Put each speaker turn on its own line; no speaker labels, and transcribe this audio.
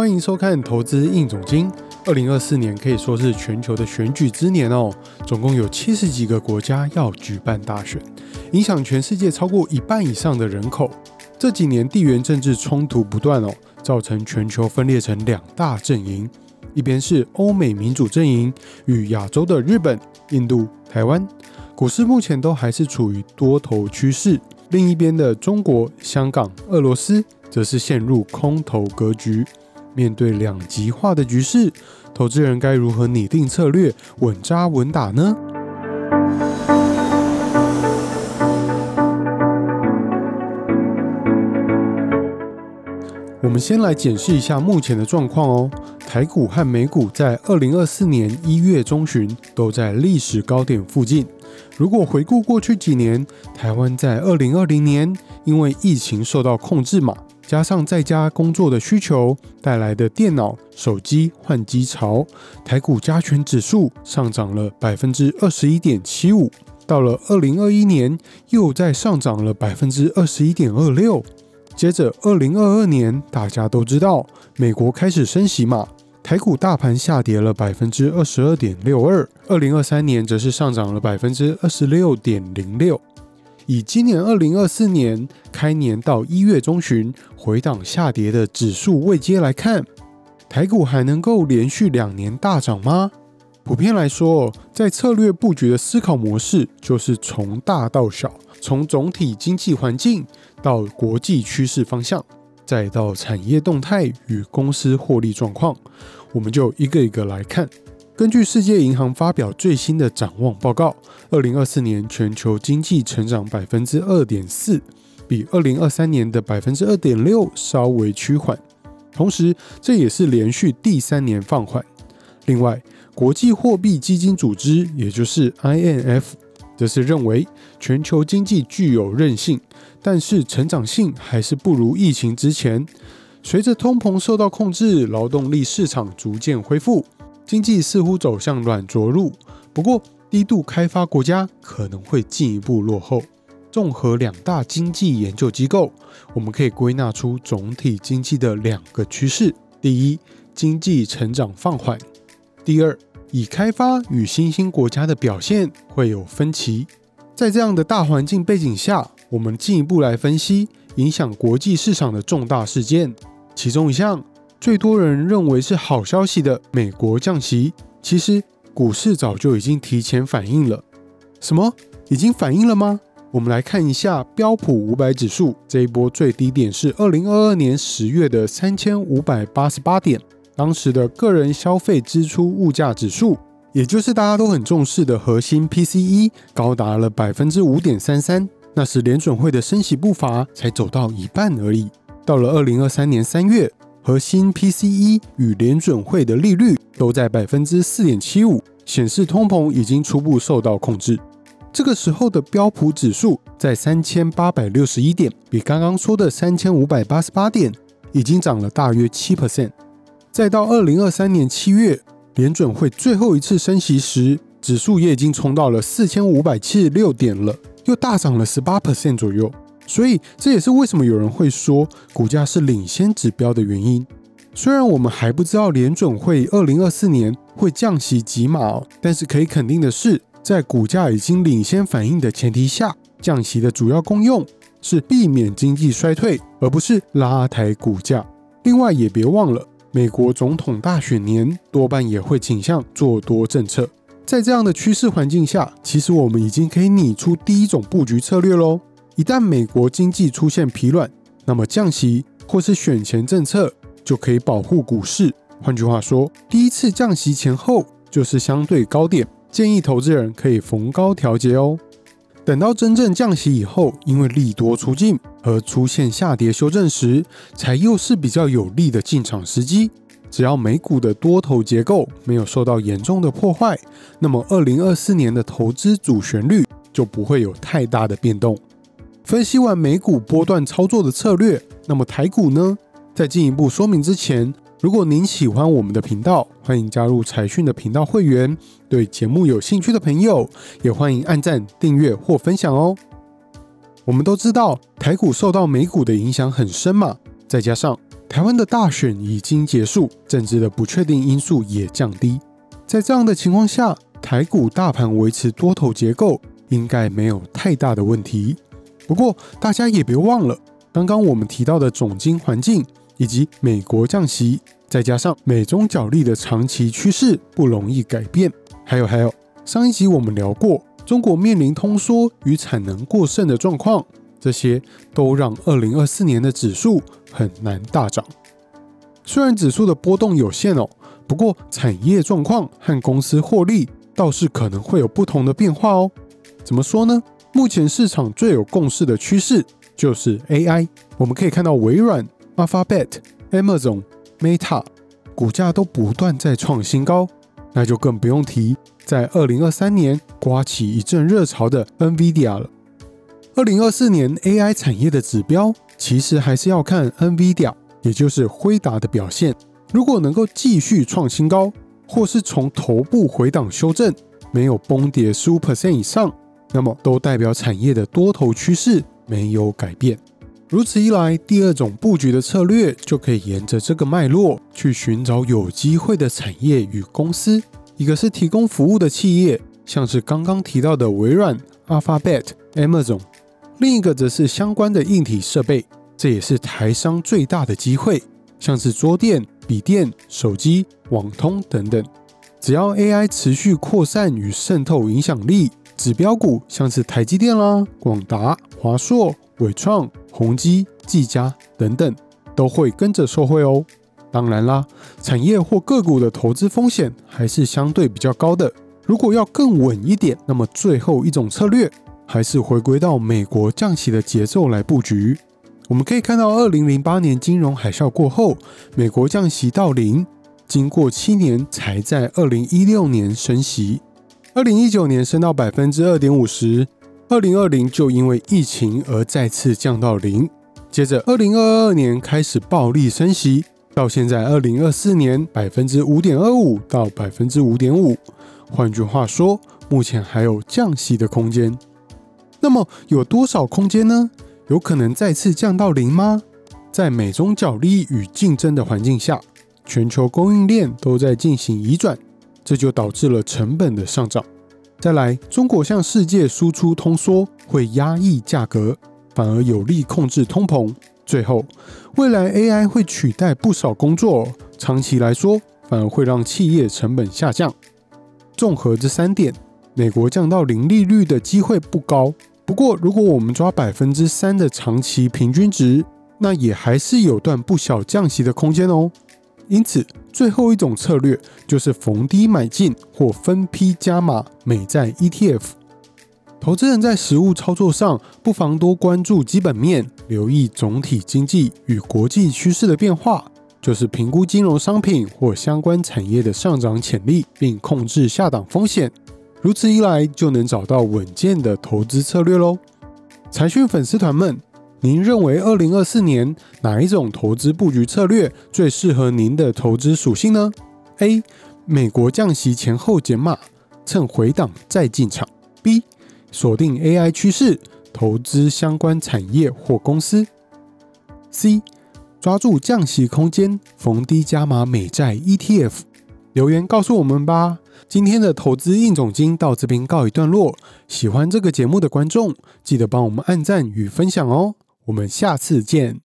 欢迎收看《投资硬总经》。二零二四年可以说是全球的选举之年哦，总共有七十几个国家要举办大选，影响全世界超过一半以上的人口。这几年地缘政治冲突不断哦，造成全球分裂成两大阵营，一边是欧美民主阵营与亚洲的日本、印度、台湾，股市目前都还是处于多头趋势；另一边的中国、香港、俄罗斯则是陷入空头格局。面对两极化的局势，投资人该如何拟定策略，稳扎稳打呢？我们先来检视一下目前的状况哦。台股和美股在二零二四年一月中旬都在历史高点附近。如果回顾过去几年，台湾在二零二零年因为疫情受到控制嘛。加上在家工作的需求带来的电脑、手机换机潮，台股加权指数上涨了百分之二十一点七五。到了二零二一年，又再上涨了百分之二十一点二六。接着二零二二年，大家都知道美国开始升息嘛，台股大盘下跌了百分之二十二点六二。二零二三年则是上涨了百分之二十六点零六。以今年二零二四年开年到一月中旬回档下跌的指数位阶来看，台股还能够连续两年大涨吗？普遍来说，在策略布局的思考模式就是从大到小，从总体经济环境到国际趋势方向，再到产业动态与公司获利状况，我们就一个一个来看。根据世界银行发表最新的展望报告，二零二四年全球经济成长百分之二点四，比二零二三年的百分之二点六稍微趋缓，同时这也是连续第三年放缓。另外，国际货币基金组织也就是 INF 则是认为全球经济具有韧性，但是成长性还是不如疫情之前。随着通膨受到控制，劳动力市场逐渐恢复。经济似乎走向软着陆，不过低度开发国家可能会进一步落后。综合两大经济研究机构，我们可以归纳出总体经济的两个趋势：第一，经济成长放缓；第二，已开发与新兴国家的表现会有分歧。在这样的大环境背景下，我们进一步来分析影响国际市场的重大事件，其中一项。最多人认为是好消息的美国降息，其实股市早就已经提前反应了。什么？已经反应了吗？我们来看一下标普五百指数这一波最低点是二零二二年十月的三千五百八十八点，当时的个人消费支出物价指数，也就是大家都很重视的核心 PCE，高达了百分之五点三三。那时联准会的升息步伐才走到一半而已。到了二零二三年三月。核心 PCE 与联准会的利率都在百分之四点七五，显示通膨已经初步受到控制。这个时候的标普指数在三千八百六十一点，比刚刚说的三千五百八十八点已经涨了大约七 percent。再到二零二三年七月，联准会最后一次升息时，指数也已经冲到了四千五百七十六点了，又大涨了十八 percent 左右。所以这也是为什么有人会说股价是领先指标的原因。虽然我们还不知道联准会二零二四年会降息几码，但是可以肯定的是，在股价已经领先反应的前提下，降息的主要功用是避免经济衰退，而不是拉抬股价。另外也别忘了，美国总统大选年多半也会倾向做多政策。在这样的趋势环境下，其实我们已经可以拟出第一种布局策略喽。一旦美国经济出现疲软，那么降息或是选前政策就可以保护股市。换句话说，第一次降息前后就是相对高点，建议投资人可以逢高调节哦。等到真正降息以后，因为利多出尽而出现下跌修正时，才又是比较有利的进场时机。只要美股的多头结构没有受到严重的破坏，那么二零二四年的投资主旋律就不会有太大的变动。分析完美股波段操作的策略，那么台股呢？在进一步说明之前，如果您喜欢我们的频道，欢迎加入财讯的频道会员。对节目有兴趣的朋友，也欢迎按赞、订阅或分享哦。我们都知道台股受到美股的影响很深嘛，再加上台湾的大选已经结束，政治的不确定因素也降低。在这样的情况下，台股大盘维持多头结构，应该没有太大的问题。不过，大家也别忘了，刚刚我们提到的总金环境，以及美国降息，再加上美中角力的长期趋势不容易改变。还有还有，上一集我们聊过，中国面临通缩与产能过剩的状况。这些都让二零二四年的指数很难大涨。虽然指数的波动有限哦，不过产业状况和公司获利倒是可能会有不同的变化哦。怎么说呢？目前市场最有共识的趋势就是 AI。我们可以看到微软、Alphabet、Amazon、Meta 股价都不断在创新高，那就更不用提在二零二三年刮起一阵热潮的 NVIDIA 了。二零二四年 AI 产业的指标，其实还是要看 NVIDIA，也就是辉达的表现。如果能够继续创新高，或是从头部回档修正，没有崩跌十五 percent 以上，那么都代表产业的多头趋势没有改变。如此一来，第二种布局的策略就可以沿着这个脉络去寻找有机会的产业与公司。一个是提供服务的企业，像是刚刚提到的微软、Alphabet、Amazon。另一个则是相关的硬体设备，这也是台商最大的机会，像是桌垫、笔电、手机、网通等等。只要 AI 持续扩散与渗透影响力，指标股像是台积电啦、广达、华硕、伟创、宏基、技嘉等等，都会跟着受惠哦。当然啦，产业或个股的投资风险还是相对比较高的。如果要更稳一点，那么最后一种策略。还是回归到美国降息的节奏来布局。我们可以看到，二零零八年金融海啸过后，美国降息到零，经过七年才在二零一六年升息。二零一九年升到百分之二点五十，二零二零就因为疫情而再次降到零。接着二零二二年开始暴力升息，到现在二零二四年百分之五点二五到百分之五点五。换句话说，目前还有降息的空间。那么有多少空间呢？有可能再次降到零吗？在美中角力与竞争的环境下，全球供应链都在进行移转，这就导致了成本的上涨。再来，中国向世界输出通缩会压抑价格，反而有利控制通膨。最后，未来 AI 会取代不少工作，长期来说反而会让企业成本下降。综合这三点，美国降到零利率的机会不高。不过，如果我们抓百分之三的长期平均值，那也还是有段不小降息的空间哦。因此，最后一种策略就是逢低买进或分批加码美债 ETF。投资人在实物操作上，不妨多关注基本面，留意总体经济与国际趋势的变化，就是评估金融商品或相关产业的上涨潜力，并控制下档风险。如此一来，就能找到稳健的投资策略喽。财讯粉丝团们，您认为二零二四年哪一种投资布局策略最适合您的投资属性呢？A. 美国降息前后减码，趁回档再进场。B. 锁定 AI 趋势，投资相关产业或公司。C. 抓住降息空间，逢低加码美债 ETF。留言告诉我们吧。今天的投资硬总金到这边告一段落。喜欢这个节目的观众，记得帮我们按赞与分享哦。我们下次见。